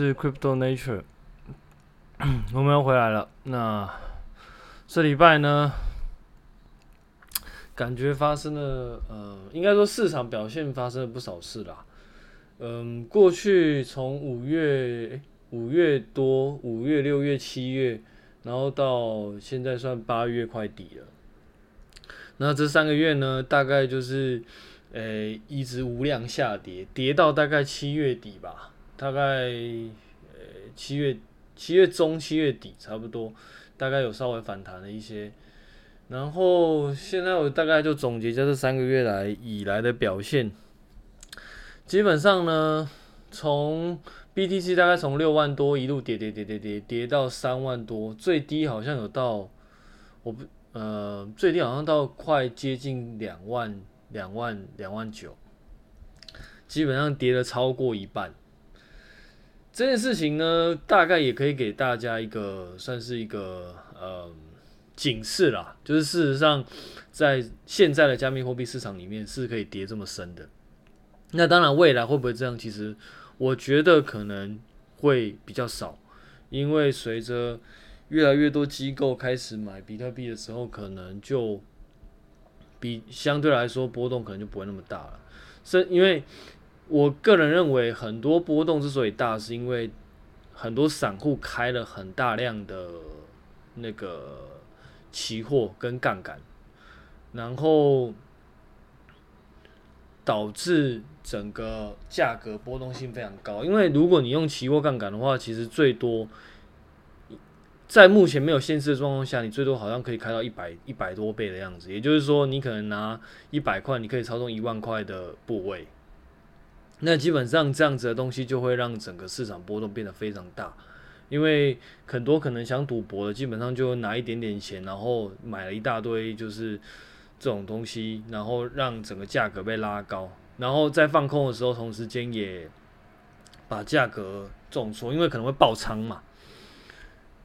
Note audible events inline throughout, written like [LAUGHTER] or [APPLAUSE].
是 Crypto Nature，[CLEARS THROAT] 我们又回来了。那这礼拜呢，感觉发生了，呃，应该说市场表现发生了不少事啦。嗯，过去从五月五月多，五月、六月、七月，然后到现在算八月快底了。那这三个月呢，大概就是，呃、一直无量下跌，跌到大概七月底吧。大概呃七月七月中七月底差不多，大概有稍微反弹了一些，然后现在我大概就总结一下这三个月来以来的表现，基本上呢，从 BTC 大概从六万多一路跌跌跌跌跌跌到三万多，最低好像有到我不呃最低好像到快接近两万两万两万九，基本上跌了超过一半。这件事情呢，大概也可以给大家一个算是一个呃警示啦，就是事实上，在现在的加密货币市场里面是可以跌这么深的。那当然，未来会不会这样？其实我觉得可能会比较少，因为随着越来越多机构开始买比特币的时候，可能就比相对来说波动可能就不会那么大了，是因为。我个人认为，很多波动之所以大，是因为很多散户开了很大量的那个期货跟杠杆，然后导致整个价格波动性非常高。因为如果你用期货杠杆的话，其实最多在目前没有限制的状况下，你最多好像可以开到一百一百多倍的样子。也就是说，你可能拿一百块，你可以操纵一万块的部位。那基本上这样子的东西就会让整个市场波动变得非常大，因为很多可能想赌博的，基本上就拿一点点钱，然后买了一大堆就是这种东西，然后让整个价格被拉高，然后在放空的时候，同时间也把价格重挫，因为可能会爆仓嘛。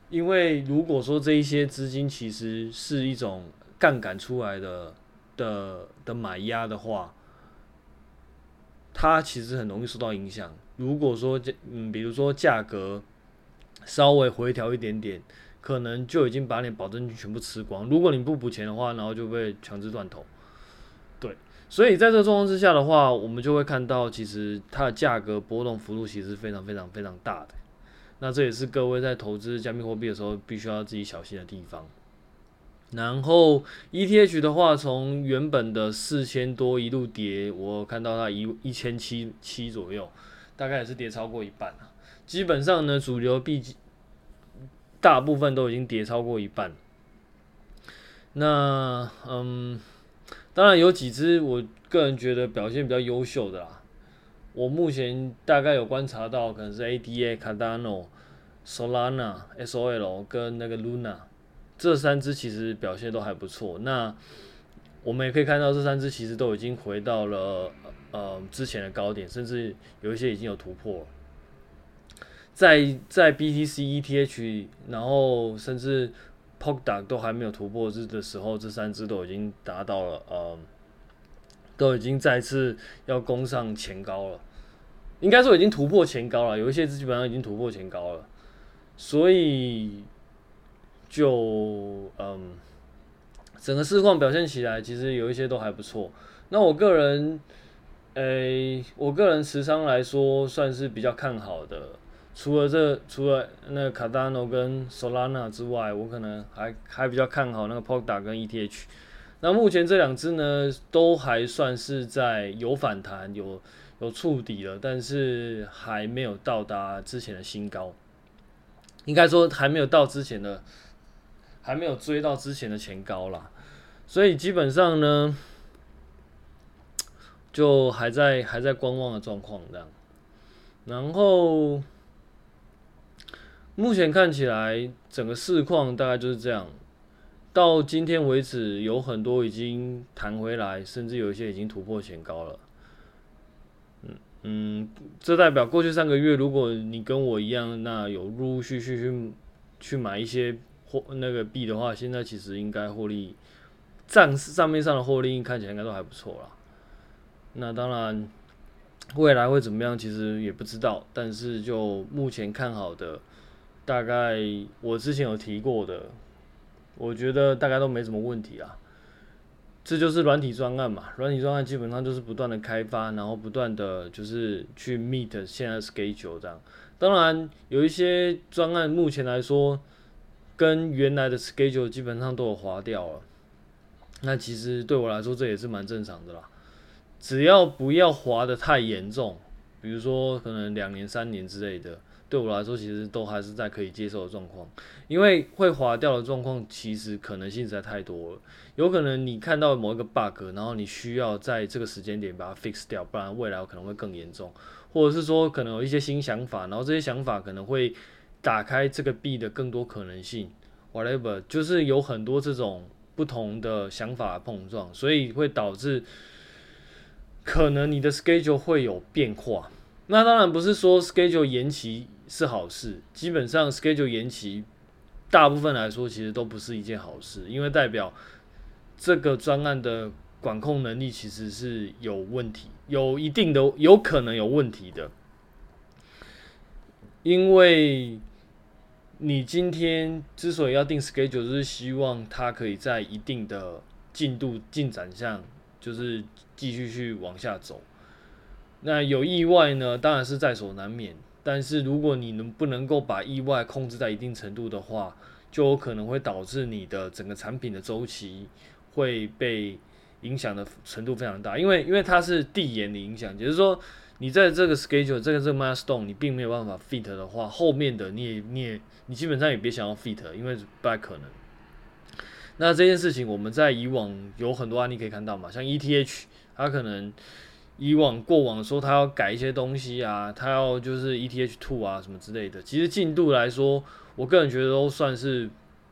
因为如果说这一些资金其实是一种杠杆出来的的的买压的话。它其实很容易受到影响。如果说嗯，比如说价格稍微回调一点点，可能就已经把你保证金全部吃光。如果你不补钱的话，然后就被强制断头。对，所以在这个状况之下的话，我们就会看到，其实它的价格波动幅度其实非常非常非常大的。那这也是各位在投资加密货币的时候必须要自己小心的地方。然后 ETH 的话，从原本的四千多一路跌，我看到它一一千七七左右，大概也是跌超过一半了。基本上呢，主流币大部分都已经跌超过一半。那嗯，当然有几只我个人觉得表现比较优秀的啦。我目前大概有观察到，可能是 ADA、Cardano、Solana、SOL 跟那个 Luna。这三只其实表现都还不错，那我们也可以看到，这三只其实都已经回到了呃之前的高点，甚至有一些已经有突破了。在在 BTC、ETH，然后甚至 Polkadot 都还没有突破这的时候，这三只都已经达到了呃，都已经再次要攻上前高了。应该说已经突破前高了，有一些基本上已经突破前高了，所以。就嗯，整个市况表现起来，其实有一些都还不错。那我个人，诶、我个人持仓来说，算是比较看好的。除了这，除了那个 Cardano 跟 Solana 之外，我可能还还比较看好那个 Polka 跟 ETH。那目前这两只呢，都还算是在有反弹、有有触底了，但是还没有到达之前的新高。应该说还没有到之前的。还没有追到之前的前高啦，所以基本上呢，就还在还在观望的状况这样。然后目前看起来整个市况大概就是这样。到今天为止，有很多已经弹回来，甚至有一些已经突破前高了。嗯嗯，这代表过去三个月，如果你跟我一样，那有陆陆续续去去买一些。那个币的话，现在其实应该获利账账面上的获利看起来应该都还不错啦。那当然，未来会怎么样，其实也不知道。但是就目前看好的，大概我之前有提过的，我觉得大概都没什么问题啊。这就是软体专案嘛，软体专案基本上就是不断的开发，然后不断的就是去 meet 现在 schedule 这样。当然有一些专案目前来说，跟原来的 schedule 基本上都有划掉了。那其实对我来说这也是蛮正常的啦，只要不要划得太严重，比如说可能两年、三年之类的。对我来说，其实都还是在可以接受的状况，因为会滑掉的状况，其实可能性实在太多了。有可能你看到某一个 bug，然后你需要在这个时间点把它 fix 掉，不然未来可能会更严重。或者是说，可能有一些新想法，然后这些想法可能会打开这个币的更多可能性。Whatever，就是有很多这种不同的想法碰撞，所以会导致可能你的 schedule 会有变化。那当然不是说 schedule 延期。是好事，基本上 schedule 延期，大部分来说其实都不是一件好事，因为代表这个专案的管控能力其实是有问题，有一定的有可能有问题的。因为你今天之所以要定 schedule，就是希望它可以在一定的进度进展上，就是继续去往下走。那有意外呢，当然是在所难免。但是如果你能不能够把意外控制在一定程度的话，就有可能会导致你的整个产品的周期会被影响的程度非常大，因为因为它是递延的影响，就是说你在这个 schedule 这个这个 milestone 你并没有办法 fit 的话，后面的你也你也你基本上也别想要 fit，因为不太可能。那这件事情我们在以往有很多案例可以看到嘛，像 ETH 它可能。以往过往说他要改一些东西啊，他要就是 ETH two 啊什么之类的，其实进度来说，我个人觉得都算是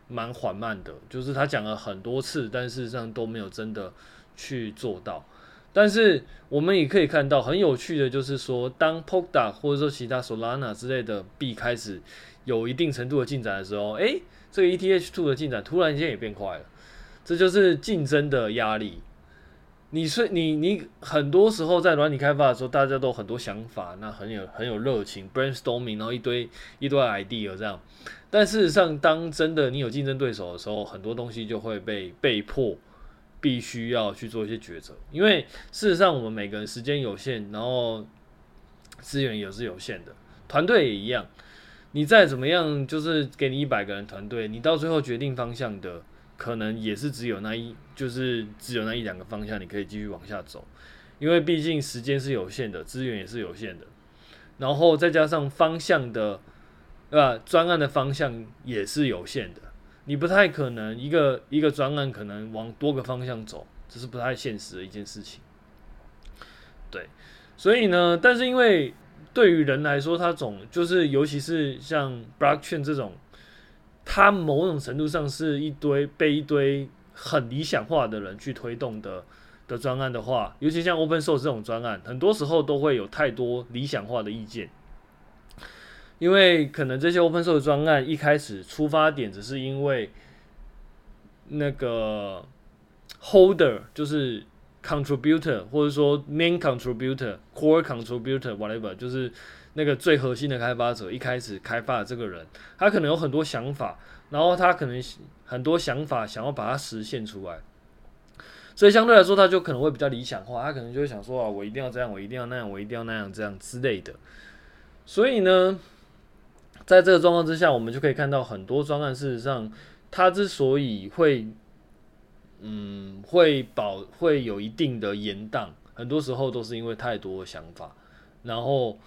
蛮缓慢的，就是他讲了很多次，但事实上都没有真的去做到。但是我们也可以看到，很有趣的就是说，当 Polkadot 或者说其他 Solana 之类的币开始有一定程度的进展的时候，诶、这个 ETH two 的进展突然间也变快了，这就是竞争的压力。你是你你很多时候在软体开发的时候，大家都很多想法，那很有很有热情，brainstorming，然后一堆一堆 idea 这样。但事实上，当真的你有竞争对手的时候，很多东西就会被被迫必须要去做一些抉择。因为事实上，我们每个人时间有限，然后资源也是有限的，团队也一样。你再怎么样，就是给你一百个人团队，你到最后决定方向的。可能也是只有那一，就是只有那一两个方向，你可以继续往下走，因为毕竟时间是有限的，资源也是有限的，然后再加上方向的，对吧？专案的方向也是有限的，你不太可能一个一个专案可能往多个方向走，这是不太现实的一件事情。对，所以呢，但是因为对于人来说，他总就是尤其是像 Blockchain 这种。它某种程度上是一堆被一堆很理想化的人去推动的的专案的话，尤其像 Open Source 这种专案，很多时候都会有太多理想化的意见，因为可能这些 Open Source 专案一开始出发点只是因为那个 Holder 就是 Contributor 或者说 Main Contributor、Core Contributor whatever 就是。那个最核心的开发者一开始开发的这个人，他可能有很多想法，然后他可能很多想法想要把它实现出来，所以相对来说他就可能会比较理想化，他可能就会想说啊，我一定要这样，我一定要那样，我一定要那样这样之类的。所以呢，在这个状况之下，我们就可以看到很多专案，事实上它之所以会，嗯，会保会有一定的延宕，很多时候都是因为太多的想法，然后。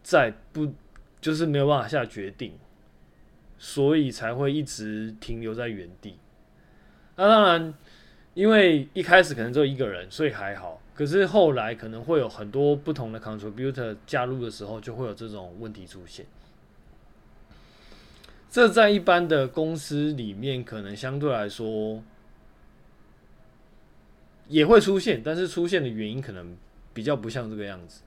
在不就是没有办法下决定，所以才会一直停留在原地。那当然，因为一开始可能只有一个人，所以还好。可是后来可能会有很多不同的 contributor 加入的时候，就会有这种问题出现。这在一般的公司里面，可能相对来说也会出现，但是出现的原因可能比较不像这个样子。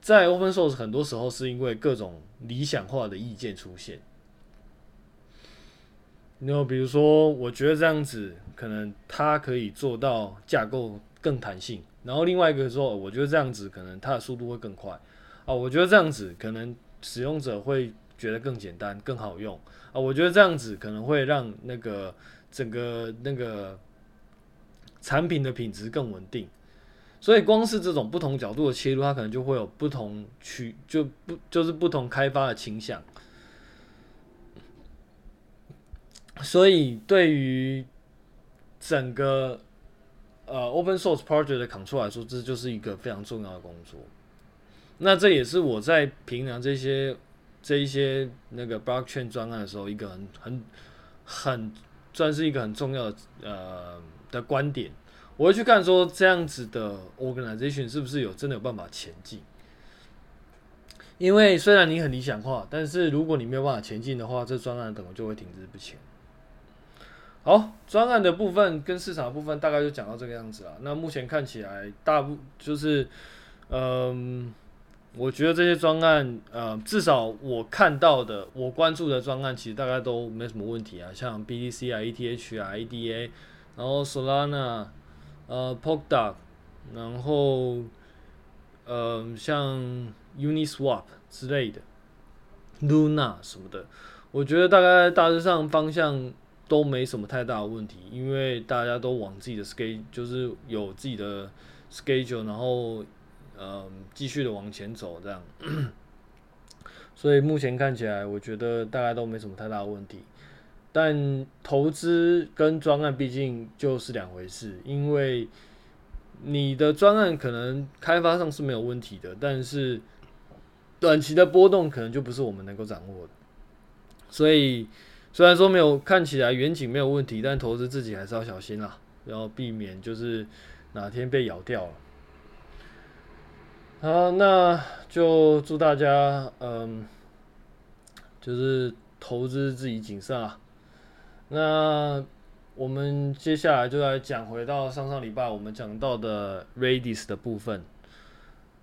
在 open source 很多时候是因为各种理想化的意见出现，那比如说，我觉得这样子可能它可以做到架构更弹性。然后另外一个说，我觉得这样子可能它的速度会更快啊，我觉得这样子可能使用者会觉得更简单、更好用啊，我觉得这样子可能会让那个整个那个产品的品质更稳定。所以光是这种不同角度的切入，它可能就会有不同区，就不就是不同开发的倾向。所以对于整个呃 open source project 的 control 来说，这就是一个非常重要的工作。那这也是我在评量这些这一些那个 blockchain 专案的时候，一个很很很算是一个很重要的呃的观点。我会去看说这样子的 organization 是不是有真的有办法前进？因为虽然你很理想化，但是如果你没有办法前进的话，这专案可能就会停滞不前。好，专案的部分跟市场部分大概就讲到这个样子了。那目前看起来，大部就是，嗯，我觉得这些专案，呃，至少我看到的，我关注的专案，其实大概都没什么问题啊，像 BTC 啊、ETH 啊、ADA，然后 Solana。呃，Polkadot，然后，呃，像 Uniswap 之类的，Luna 什么的，我觉得大概大致上方向都没什么太大的问题，因为大家都往自己的 schedule，就是有自己的 schedule，然后，嗯，继续的往前走这样。[CLEARS THROAT] 所以目前看起来，我觉得大概都没什么太大的问题。但投资跟专案毕竟就是两回事，因为你的专案可能开发上是没有问题的，但是短期的波动可能就不是我们能够掌握的。所以虽然说没有看起来远景没有问题，但投资自己还是要小心啦，要避免就是哪天被咬掉了。好，那就祝大家嗯，就是投资自己谨慎啊。那我们接下来就来讲回到上上礼拜我们讲到的 Redis 的部分。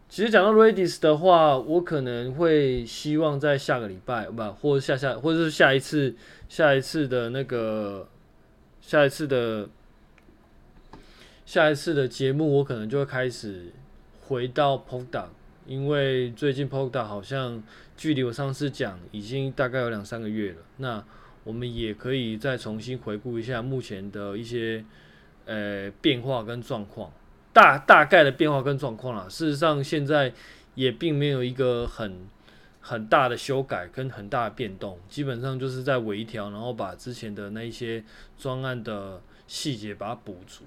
其实讲到 Redis 的话，我可能会希望在下个礼拜，不，或下下，或者是下一次，下一次的那个，下一次的，下一次的节目，我可能就会开始回到 Polkadot，因为最近 Polkadot 好像距离我上次讲已经大概有两三个月了。那我们也可以再重新回顾一下目前的一些呃变化跟状况，大大概的变化跟状况啦。事实上，现在也并没有一个很很大的修改跟很大的变动，基本上就是在微调，然后把之前的那一些专案的细节把它补足，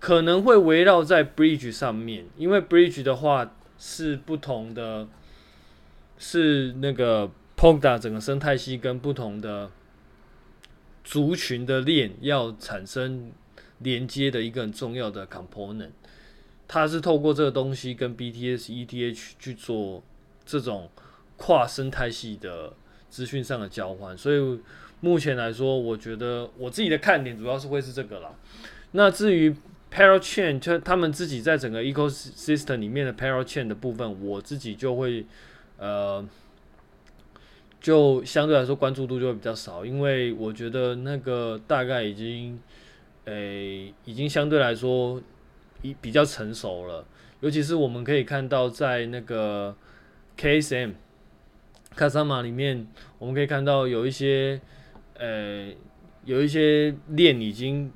可能会围绕在 Bridge 上面，因为 Bridge 的话是不同的，是那个 Polka 整个生态系跟不同的。族群的链要产生连接的一个很重要的 component，它是透过这个东西跟 BTS ETH 去做这种跨生态系的资讯上的交换，所以目前来说，我觉得我自己的看点主要是会是这个啦。那至于 Parachain，就他们自己在整个 ecosystem 里面的 Parachain 的部分，我自己就会呃。就相对来说关注度就会比较少，因为我觉得那个大概已经，诶、已经相对来说比比较成熟了。尤其是我们可以看到，在那个 KSM 卡萨玛里面，我们可以看到有一些，呃、有一些链已经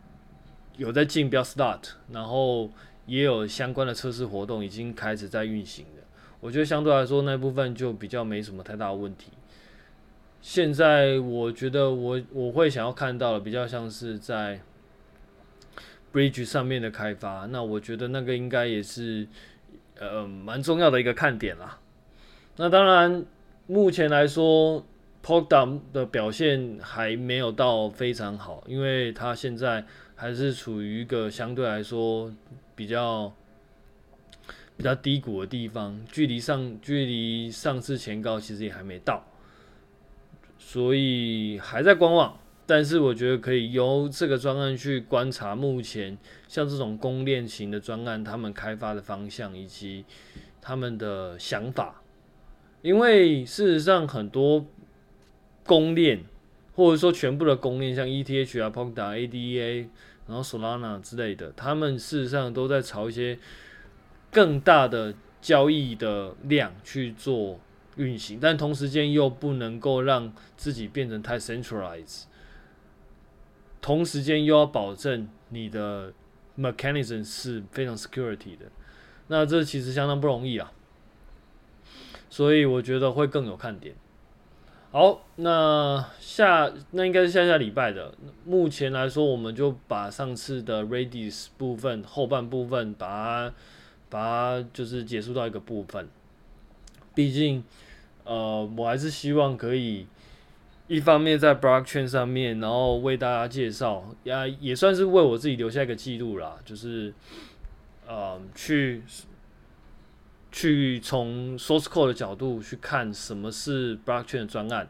有在竞标 start，然后也有相关的测试活动已经开始在运行的。我觉得相对来说那部分就比较没什么太大的问题。现在我觉得我我会想要看到的比较像是在 Bridge 上面的开发，那我觉得那个应该也是呃蛮重要的一个看点啦。那当然，目前来说 Polkadot 的表现还没有到非常好，因为它现在还是处于一个相对来说比较比较低谷的地方，距离上距离上次前高其实也还没到。所以还在观望，但是我觉得可以由这个专案去观察目前像这种公链型的专案，他们开发的方向以及他们的想法。因为事实上很多公链或者说全部的公链，像 ETH 啊、Polkadot、ADA，然后 Solana 之类的，他们事实上都在朝一些更大的交易的量去做运行，但同时间又不能够让自己变成太 centralized，同时间又要保证你的 mechanism 是非常 security 的，那这其实相当不容易啊，所以我觉得会更有看点。好，那下那应该是下下礼拜的。目前来说，我们就把上次的 Redis 部分后半部分把它把它就是结束到一个部分。毕竟，呃，我还是希望可以一方面在 Blockchain 上面，然后为大家介绍，也也算是为我自己留下一个记录啦。就是，呃，去。去从 source code 的角度去看什么是 blockchain 的专案。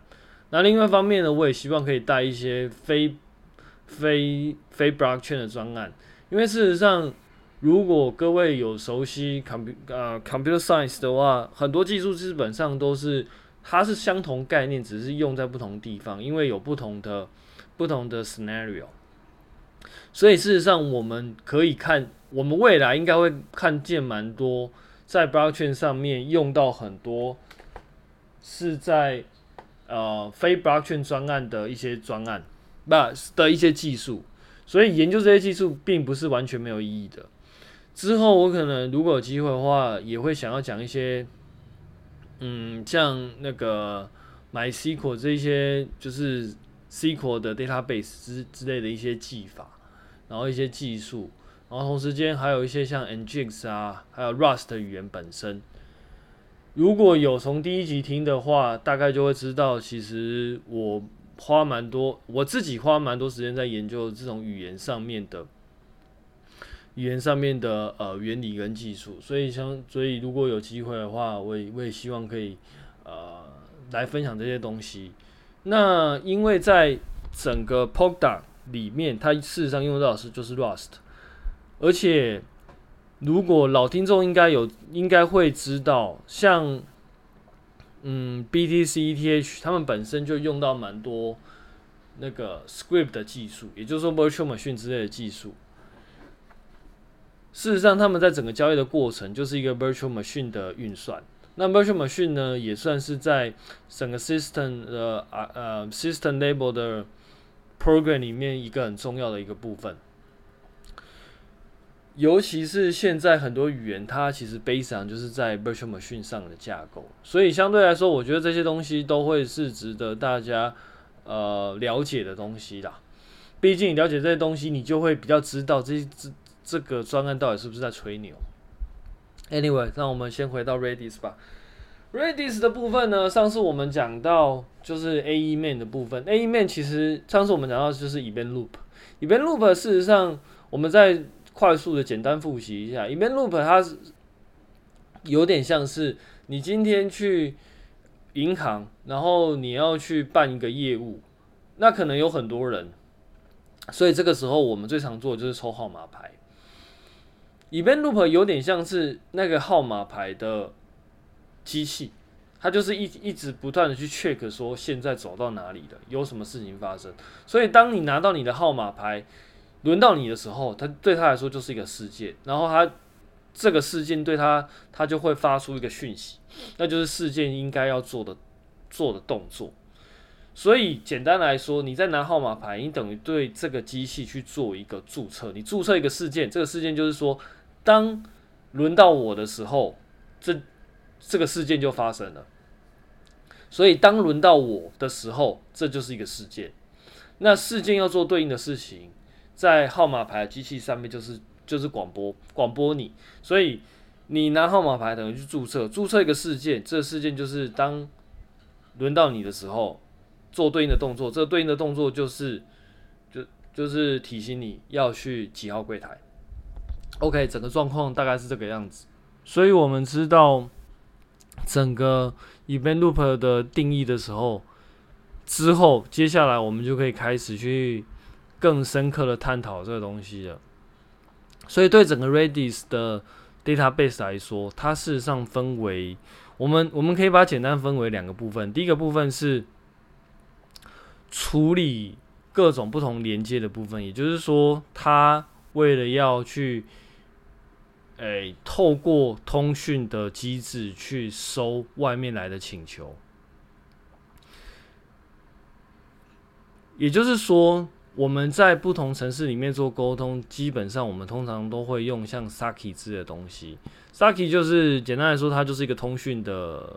那另外一方面呢，我也希望可以带一些非非非 blockchain 的专案，因为事实上，如果各位有熟悉 computer 呃 computer science 的话，很多技术基本上都是它是相同概念，只是用在不同地方，因为有不同的不同的 scenario。所以事实上，我们可以看，我们未来应该会看见蛮多。在 blockchain 上面用到很多是在呃非 blockchain 专案的一些专案，不的一些技术，所以研究这些技术并不是完全没有意义的。之后我可能如果有机会的话，也会想要讲一些，嗯，像那个 MySQL 这一些就是 SQL 的 database 之之类的一些技法，然后一些技术。然后同时间还有一些像 Nginx 啊，还有 Rust 语言本身。如果有从第一集听的话，大概就会知道，其实我花蛮多，我自己花蛮多时间在研究这种语言上面的语言上面的呃原理跟技术。所以像所以如果有机会的话，我也我也希望可以呃来分享这些东西。那因为在整个 Polkadot 里面，它事实上用到的是就是 Rust。而且，如果老听众应该有应该会知道，像嗯 BTC ETH 他们本身就用到蛮多那个 script 的技术，也就是说 virtual machine 之类的技术。事实上，他们在整个交易的过程就是一个 virtual machine 的运算。那 virtual machine 呢，也算是在整个 system 的啊呃 system level 的 program 里面一个很重要的一个部分。尤其是现在很多语言，它其实 base 上就是在 virtual machine 上的架构，所以相对来说，我觉得这些东西都会是值得大家呃了解的东西啦。毕竟你了解这些东西，你就会比较知道这这这个专案到底是不是在吹牛。Anyway，那我们先回到 Redis 吧。Redis 的部分呢，上次我们讲到就是 AE main 的部分，AE main 其实上次我们讲到就是 event loop，event loop 事实上我们在快速的简单复习一下，event loop 它是有点像是你今天去银行，然后你要去办一个业务，那可能有很多人，所以这个时候我们最常做的就是抽号码牌。event loop 有点像是那个号码牌的机器，它就是一一直不断的去 check 说现在走到哪里了，有什么事情发生。所以当你拿到你的号码牌。轮到你的时候，他对他来说就是一个事件，然后他这个事件对他，他就会发出一个讯息，那就是事件应该要做的做的动作。所以简单来说，你在拿号码牌，你等于对这个机器去做一个注册，你注册一个事件，这个事件就是说，当轮到我的时候，这这个事件就发生了。所以当轮到我的时候，这就是一个事件。那事件要做对应的事情。在号码牌机器上面就是就是广播广播你，所以你拿号码牌等于去注册注册一个事件，这个事件就是当轮到你的时候做对应的动作，这个对应的动作就是就就是提醒你要去几号柜台。OK，整个状况大概是这个样子，所以我们知道整个 event loop 的定义的时候，之后接下来我们就可以开始去。更深刻的探讨这个东西了，所以对整个 Redis 的 database 来说，它事实上分为我们我们可以把它简单分为两个部分。第一个部分是处理各种不同连接的部分，也就是说，它为了要去，诶、欸，透过通讯的机制去收外面来的请求，也就是说，我们在不同城市里面做沟通，基本上我们通常都会用像 Saki 之类的东西。Saki 就是简单来说，它就是一个通讯的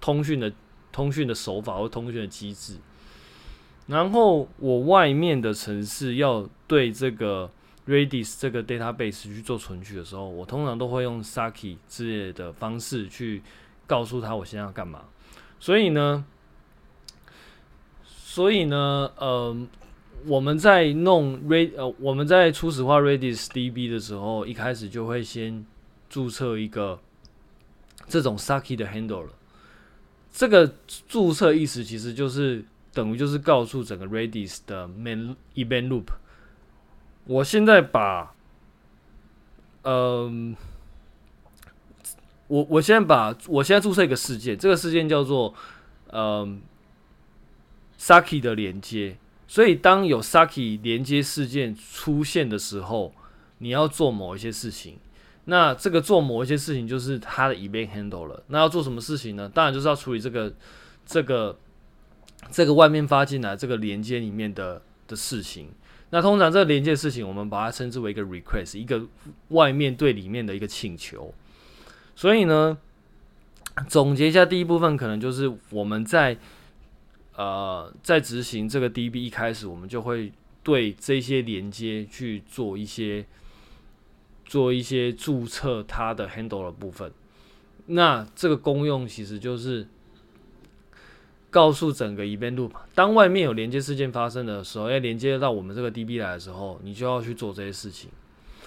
通讯的通讯的手法或通讯的机制。然后我外面的城市要对这个 Redis 这个 database 去做存取的时候，我通常都会用 Saki 之类的方式去告诉他我现在要干嘛。所以呢，所以呢，呃，我们在弄 Red 呃，我们在初始化 Redis DB 的时候，一开始就会先注册一个这种 Saki 的 Handle 了。这个注册意思其实就是。等于就是告诉整个 Redis 的 main event loop。我现在把，嗯、我我现在把我现在注册一个事件，这个事件叫做嗯、呃、Saki 的连接。所以当有 Saki 连接事件出现的时候，你要做某一些事情。那这个做某一些事情就是它的 event handle 了。那要做什么事情呢？当然就是要处理这个这个。这个外面发进来这个连接里面的的事情，那通常这个连接事情，我们把它称之为一个 request，一个外面对里面的一个请求。所以呢，总结一下，第一部分可能就是我们在呃在执行这个 DB 一开始，我们就会对这些连接去做一些做一些注册它的 handle 的部分。那这个功用其实就是。告诉整个 event loop，当外面有连接事件发生的时候，要连接到我们这个 DB 来的时候，你就要去做这些事情。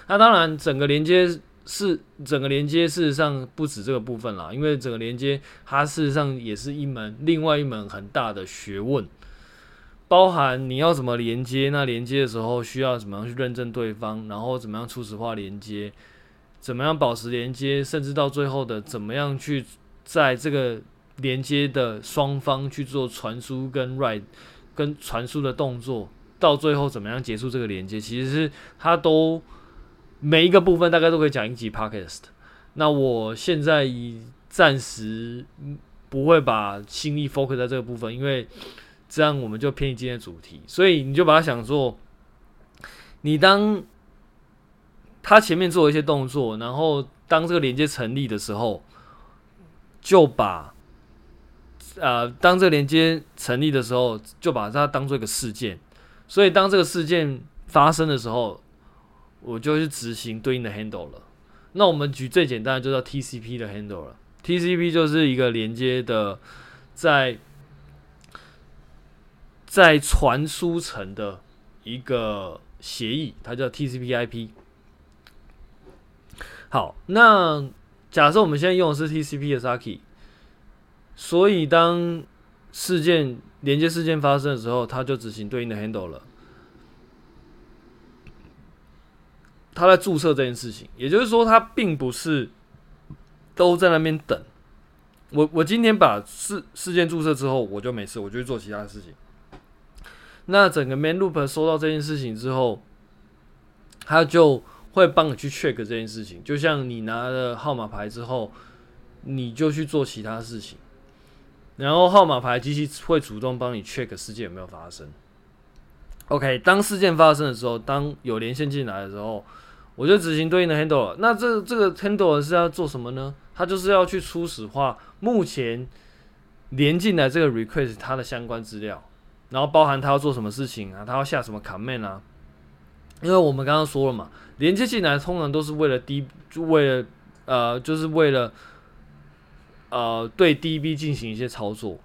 那当然，整个连接是整个连接，事实上不止这个部分啦，因为整个连接它事实上也是一门另外一门很大的学问，包含你要怎么连接，那连接的时候需要怎么样去认证对方，然后怎么样初始化连接，怎么样保持连接，甚至到最后的怎么样去在这个。连接的双方去做传输跟 write 跟传输的动作，到最后怎么样结束这个连接？其实是它都每一个部分大概都可以讲一集 podcast。那我现在暂时不会把心力 focus 在这个部分，因为这样我们就偏离今天的主题。所以你就把它想做，你当他前面做一些动作，然后当这个连接成立的时候，就把。呃，当这个连接成立的时候，就把它当做一个事件。所以当这个事件发生的时候，我就去执行对应的 handle 了。那我们举最简单的，就叫 TCP 的 handle 了。TCP 就是一个连接的在在传输层的一个协议，它叫 TCP/IP。好，那假设我们现在用的是 TCP 的 Saki。所以，当事件连接事件发生的时候，它就执行对应的 handle 了。他在注册这件事情，也就是说，他并不是都在那边等。我我今天把事事件注册之后，我就没事，我就去做其他的事情。那整个 man loop 收到这件事情之后，他就会帮你去 check 这件事情。就像你拿了号码牌之后，你就去做其他事情。然后号码牌机器会主动帮你 check 事件有没有发生。OK，当事件发生的时候，当有连线进来的时候，我就执行对应的 handle。那这这个 handle 是要做什么呢？它就是要去初始化目前连进来这个 request 它的相关资料，然后包含它要做什么事情啊，它要下什么 command 啊。因为我们刚刚说了嘛，连接进来通常都是为了 D，为了呃，就是为了。呃，对 DB 进行一些操作，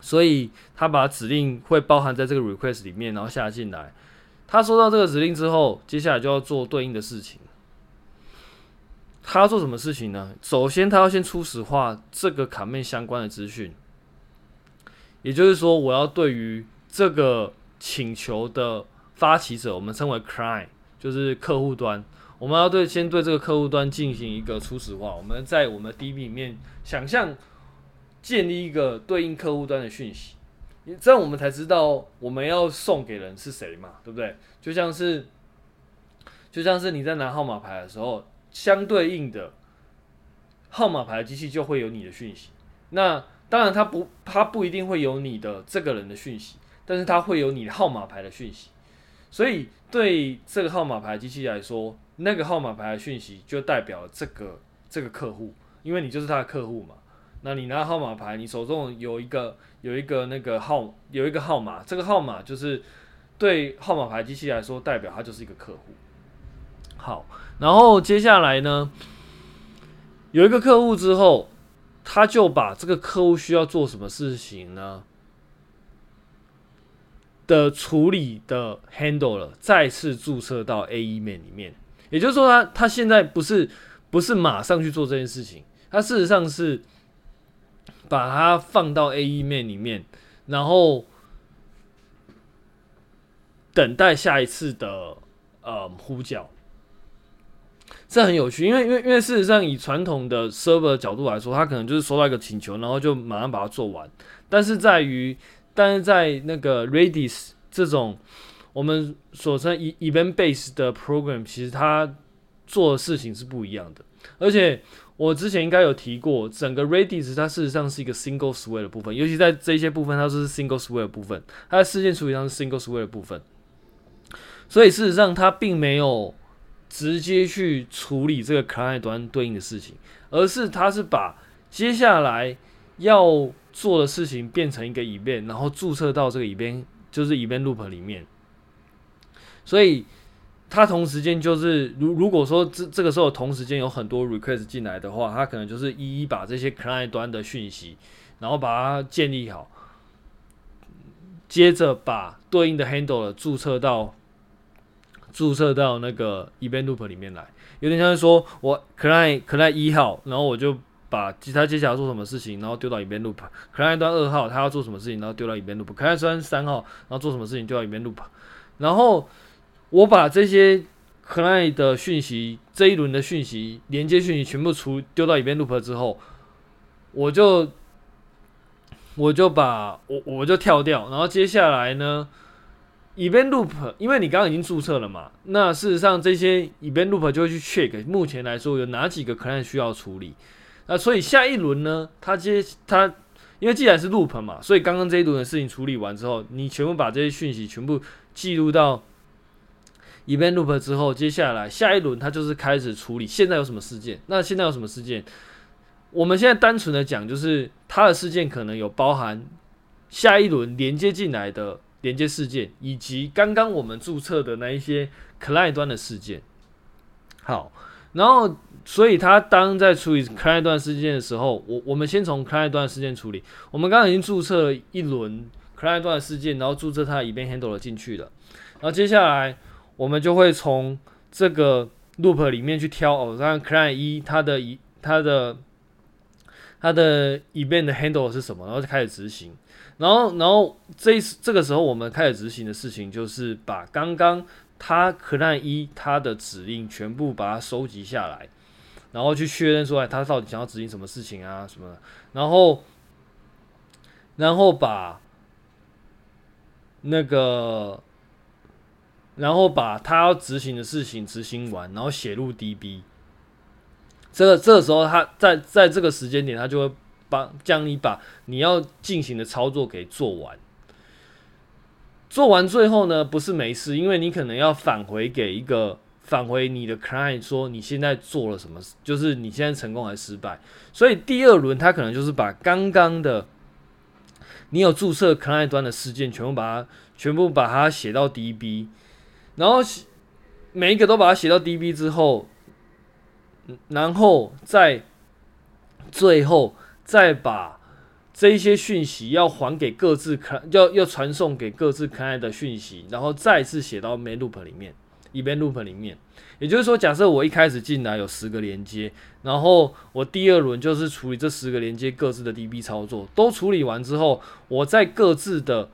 所以他把指令会包含在这个 request 里面，然后下进来。他收到这个指令之后，接下来就要做对应的事情。他要做什么事情呢？首先，他要先初始化这个卡面相关的资讯，也就是说，我要对于这个请求的发起者，我们称为 client，就是客户端。我们要对先对这个客户端进行一个初始化。我们在我们 DB 里面想象建立一个对应客户端的讯息，这样我们才知道我们要送给人是谁嘛，对不对？就像是，就像是你在拿号码牌的时候，相对应的号码牌机器就会有你的讯息。那当然，它不，它不一定会有你的这个人的讯息，但是它会有你的号码牌的讯息。所以对这个号码牌机器来说，那个号码牌的讯息就代表这个这个客户，因为你就是他的客户嘛。那你拿号码牌，你手中有一个有一个那个号有一个号码，这个号码就是对号码牌机器来说，代表它就是一个客户。好，然后接下来呢，有一个客户之后，他就把这个客户需要做什么事情呢的处理的 handle 了再次注册到 AEMAN 里面，也就是说，他他现在不是不是马上去做这件事情，他事实上是。把它放到 A E 面里面，然后等待下一次的呃呼叫，这很有趣，因为因为因为事实上以传统的 server 的角度来说，它可能就是收到一个请求，然后就马上把它做完。但是在于，但是在那个 Redis 这种我们所称 event based 的 program，其实它做的事情是不一样的，而且。我之前应该有提过，整个 Redis 它事实上是一个 single thread 的部分，尤其在这些部分，它是 single thread 的部分，它的事件处理上是 single thread 的部分，所以事实上它并没有直接去处理这个 client 端对应的事情，而是它是把接下来要做的事情变成一个 event，然后注册到这个 event，就是 event loop 里面，所以。它同时间就是，如如果说这这个时候同时间有很多 request 进来的话，它可能就是一一把这些 client 端的讯息，然后把它建立好，接着把对应的 handle 注册到注册到那个 event loop 里面来，有点像是说我 client client 一号，然后我就把其他接下来做什么事情，然后丢到 event loop，client 端二号他要做什么事情，然后丢到 event loop，client 端三号，然后做什么事情丢到 event loop，然后。我把这些 client 的讯息，这一轮的讯息连接讯息全部出丢到 event loop 之后，我就我就把我我就跳掉，然后接下来呢，event loop，因为你刚刚已经注册了嘛，那事实上这些 event loop 就会去 check，目前来说有哪几个 client 需要处理，那所以下一轮呢，他接他，因为既然是 loop 嘛，所以刚刚这一轮的事情处理完之后，你全部把这些讯息全部记录到。Event loop 之后，接下来下一轮它就是开始处理现在有什么事件。那现在有什么事件？我们现在单纯的讲，就是它的事件可能有包含下一轮连接进来的连接事件，以及刚刚我们注册的那一些 client 端的事件。好，然后所以它当在处理 client 端事件的时候，我我们先从 client 端事件处理。我们刚刚已经注册了一轮 client 端事件，然后注册它的 event handler 进去了，然后接下来。我们就会从这个 loop 里面去挑哦，让 client 一它的一它的它的 event 的 handle 是什么，然后就开始执行。然后，然后这这个时候我们开始执行的事情就是把刚刚它 client 一它的指令全部把它收集下来，然后去确认说，哎，它到底想要执行什么事情啊什么的。然后，然后把那个。然后把他要执行的事情执行完，然后写入 DB。这个这个时候，他在在这个时间点，他就会帮将你把你要进行的操作给做完。做完最后呢，不是没事，因为你可能要返回给一个返回你的 client 说你现在做了什么，就是你现在成功还是失败。所以第二轮他可能就是把刚刚的你有注册 client 端的事件全部把它全部把它写到 DB。然后每一个都把它写到 DB 之后，然后再最后再把这一些讯息要还给各自看，要要传送给各自看的讯息，然后再次写到 main loop 里面，event loop 里面。也就是说，假设我一开始进来有十个连接，然后我第二轮就是处理这十个连接各自的 DB 操作，都处理完之后，我在各自的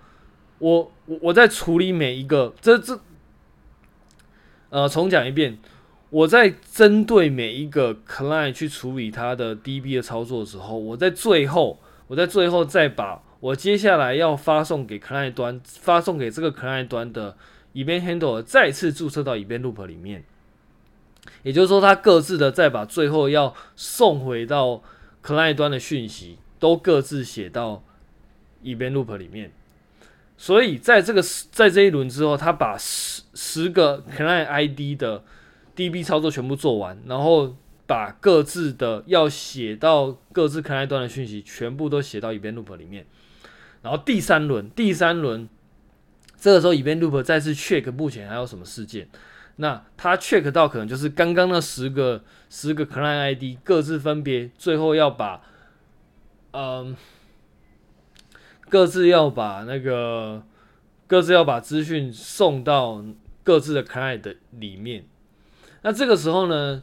我我我在处理每一个这这。呃，重讲一遍，我在针对每一个 client 去处理它的 DB 的操作的时候，我在最后，我在最后再把我接下来要发送给 client 端，发送给这个 client 端的 event handler 再次注册到 event loop 里面。也就是说，它各自的再把最后要送回到 client 端的讯息，都各自写到 event loop 里面。所以，在这个在这一轮之后，他把十十个 client ID 的 DB 操作全部做完，然后把各自的要写到各自 client 端的讯息全部都写到 event loop 里面。然后第三轮，第三轮，这个时候 event loop 再次 check 目前还有什么事件。那他 check 到可能就是刚刚那十个十个 client ID 各自分别最后要把，嗯，各自要把那个各自要把资讯送到各自的 client 的里面。那这个时候呢，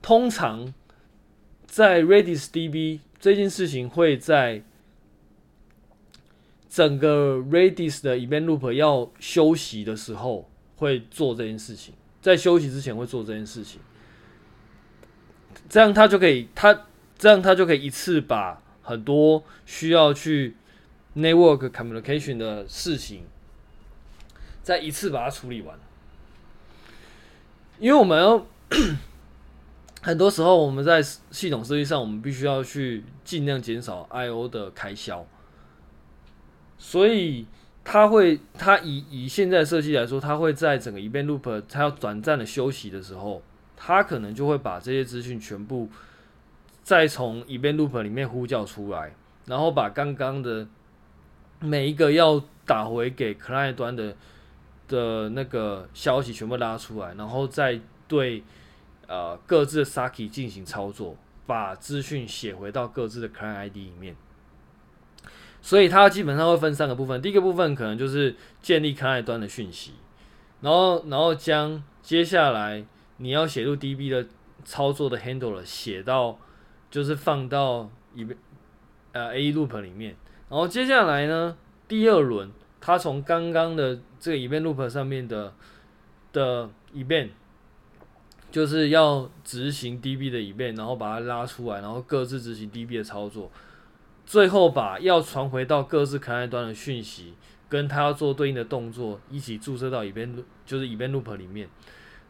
通常在 Redis DB 这件事情会在整个 Redis 的 event loop 要休息的时候会做这件事情。在休息之前会做这件事情，这样他就可以，他这样他就可以一次把很多需要去 network communication 的事情，再一次把它处理完。因为我们要 [COUGHS] 很多时候我们在系统设计上，我们必须要去尽量减少 I/O 的开销，所以。它会，它以以现在设计来说，它会在整个 event loop 它要短暂的休息的时候，它可能就会把这些资讯全部再从 event loop 里面呼叫出来，然后把刚刚的每一个要打回给 client 端的的那个消息全部拉出来，然后再对呃各自的 Saki 进行操作，把资讯写回到各自的 client ID 里面。所以它基本上会分三个部分，第一个部分可能就是建立 client 端的讯息，然后然后将接下来你要写入 DB 的操作的 handler 写到，就是放到一呃 AE loop 里面，然后接下来呢，第二轮它从刚刚的这个 event loop 上面的的 event，就是要执行 DB 的 event，然后把它拉出来，然后各自执行 DB 的操作。最后把要传回到各自 client 端的讯息，跟他要做对应的动作一起注册到 event 就是 event loop 里面，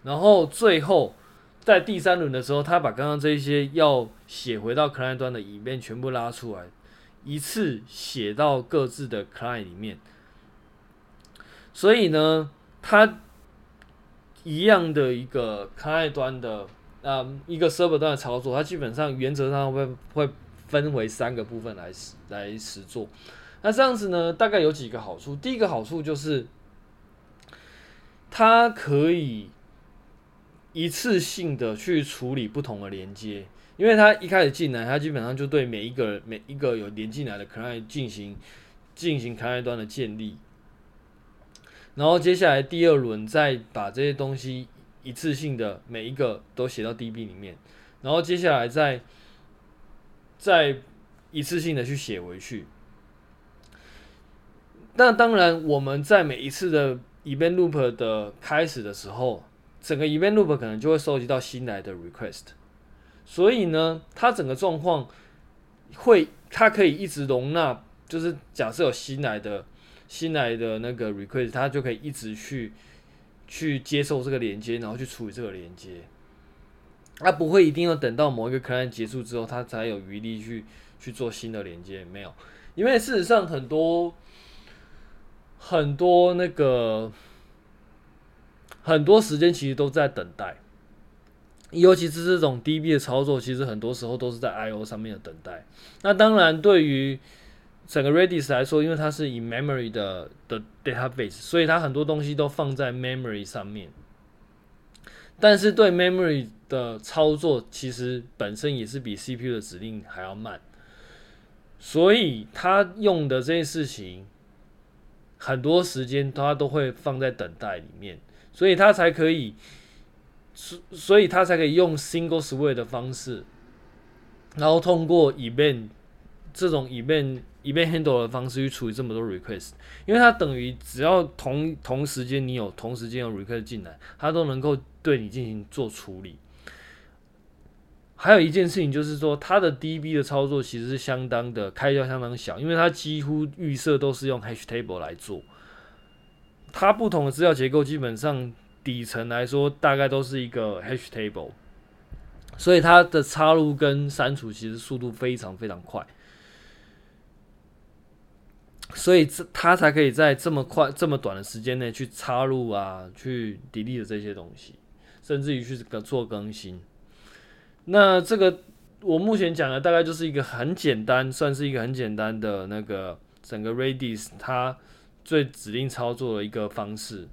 然后最后在第三轮的时候，他把刚刚这些要写回到 client 端的 event 全部拉出来，一次写到各自的 client 里面。所以呢，它一样的一个 client 端的啊一个 server 端的操作，它基本上原则上会会。分为三个部分来来实做，那这样子呢，大概有几个好处。第一个好处就是，它可以一次性的去处理不同的连接，因为他一开始进来，他基本上就对每一个每一个有连进来的 client 进行进行 client 端的建立，然后接下来第二轮再把这些东西一次性的每一个都写到 DB 里面，然后接下来再。再一次性的去写回去。那当然，我们在每一次的 event loop 的开始的时候，整个 event loop 可能就会收集到新来的 request。所以呢，它整个状况会，它可以一直容纳，就是假设有新来的新来的那个 request，它就可以一直去去接受这个连接，然后去处理这个连接。它不会一定要等到某一个 client 结束之后，它才有余力去去做新的连接，没有，因为事实上很多很多那个很多时间其实都在等待，尤其是这种 DB 的操作，其实很多时候都是在 IO 上面的等待。那当然，对于整个 Redis 来说，因为它是以 memory 的的 database，所以它很多东西都放在 memory 上面。但是对 memory 的操作，其实本身也是比 CPU 的指令还要慢，所以它用的这些事情，很多时间它都会放在等待里面，所以它才可以，所所以它才可以用 single switch 的方式，然后通过 event 这种 event event handle 的方式去处理这么多 request，因为它等于只要同同时间你有同时间有 request 进来，它都能够对你进行做处理。还有一件事情就是说，它的 DB 的操作其实是相当的开销相当小，因为它几乎预设都是用 Hash Table 来做。它不同的资料结构基本上底层来说大概都是一个 Hash Table，所以它的插入跟删除其实速度非常非常快。所以这它才可以在这么快、这么短的时间内去插入啊，去 delete 这些东西，甚至于去做更新。那这个我目前讲的大概就是一个很简单，算是一个很简单的那个整个 Redis 它最指令操作的一个方式。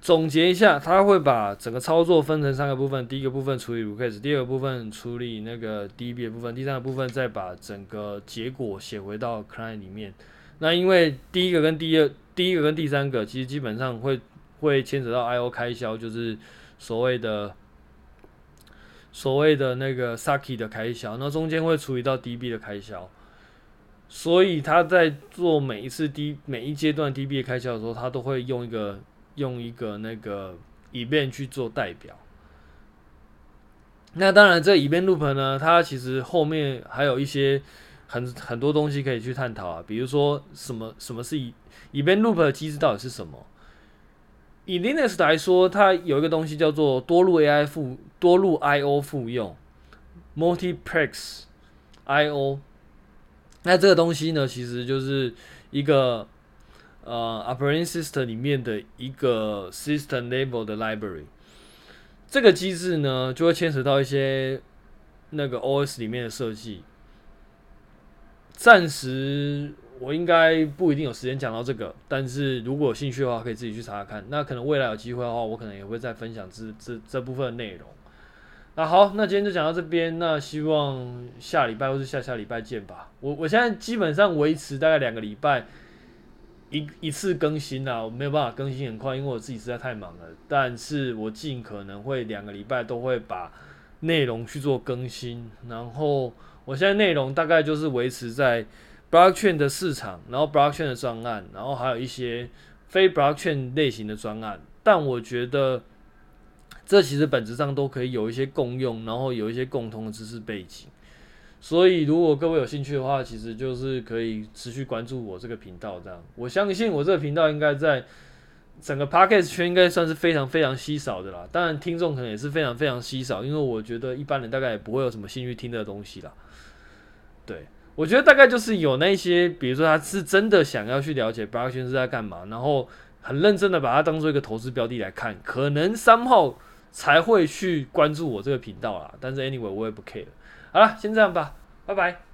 总结一下，他会把整个操作分成三个部分：第一个部分处理 request，第二个部分处理那个 DB 的部分，第三个部分再把整个结果写回到 client 里面。那因为第一个跟第二、第一个跟第三个其实基本上会会牵扯到 I/O 开销，就是所谓的所谓的那个 Saki 的开销，那中间会处理到 DB 的开销。所以他在做每一次 D 每一阶段 DB 的开销的时候，他都会用一个。用一个那个以便去做代表，那当然这以便 loop 呢，它其实后面还有一些很很多东西可以去探讨啊，比如说什么什么是以以便 loop 的机制到底是什么？以 Linux 来说，它有一个东西叫做多路 AI 复多路 I/O 复用 multiplex I/O，那这个东西呢，其实就是一个。呃，operating system 里面的一个 system level 的 library，这个机制呢，就会牵扯到一些那个 OS 里面的设计。暂时我应该不一定有时间讲到这个，但是如果有兴趣的话，可以自己去查查看。那可能未来有机会的话，我可能也会再分享这这这部分的内容。那好，那今天就讲到这边。那希望下礼拜或是下下礼拜见吧。我我现在基本上维持大概两个礼拜。一一次更新啊，我没有办法更新很快，因为我自己实在太忙了。但是我尽可能会两个礼拜都会把内容去做更新。然后我现在内容大概就是维持在 Blockchain 的市场，然后 Blockchain 的专案，然后还有一些非 Blockchain 类型的专案。但我觉得这其实本质上都可以有一些共用，然后有一些共同的知识背景。所以，如果各位有兴趣的话，其实就是可以持续关注我这个频道。这样，我相信我这个频道应该在整个 Podcast 圈应该算是非常非常稀少的啦。当然，听众可能也是非常非常稀少，因为我觉得一般人大概也不会有什么兴趣听的东西啦。对，我觉得大概就是有那些，比如说他是真的想要去了解 Blockchain 是在干嘛，然后很认真的把它当做一个投资标的来看，可能三号才会去关注我这个频道啦。但是 anyway，我也不 care。好了，先这样吧，拜拜。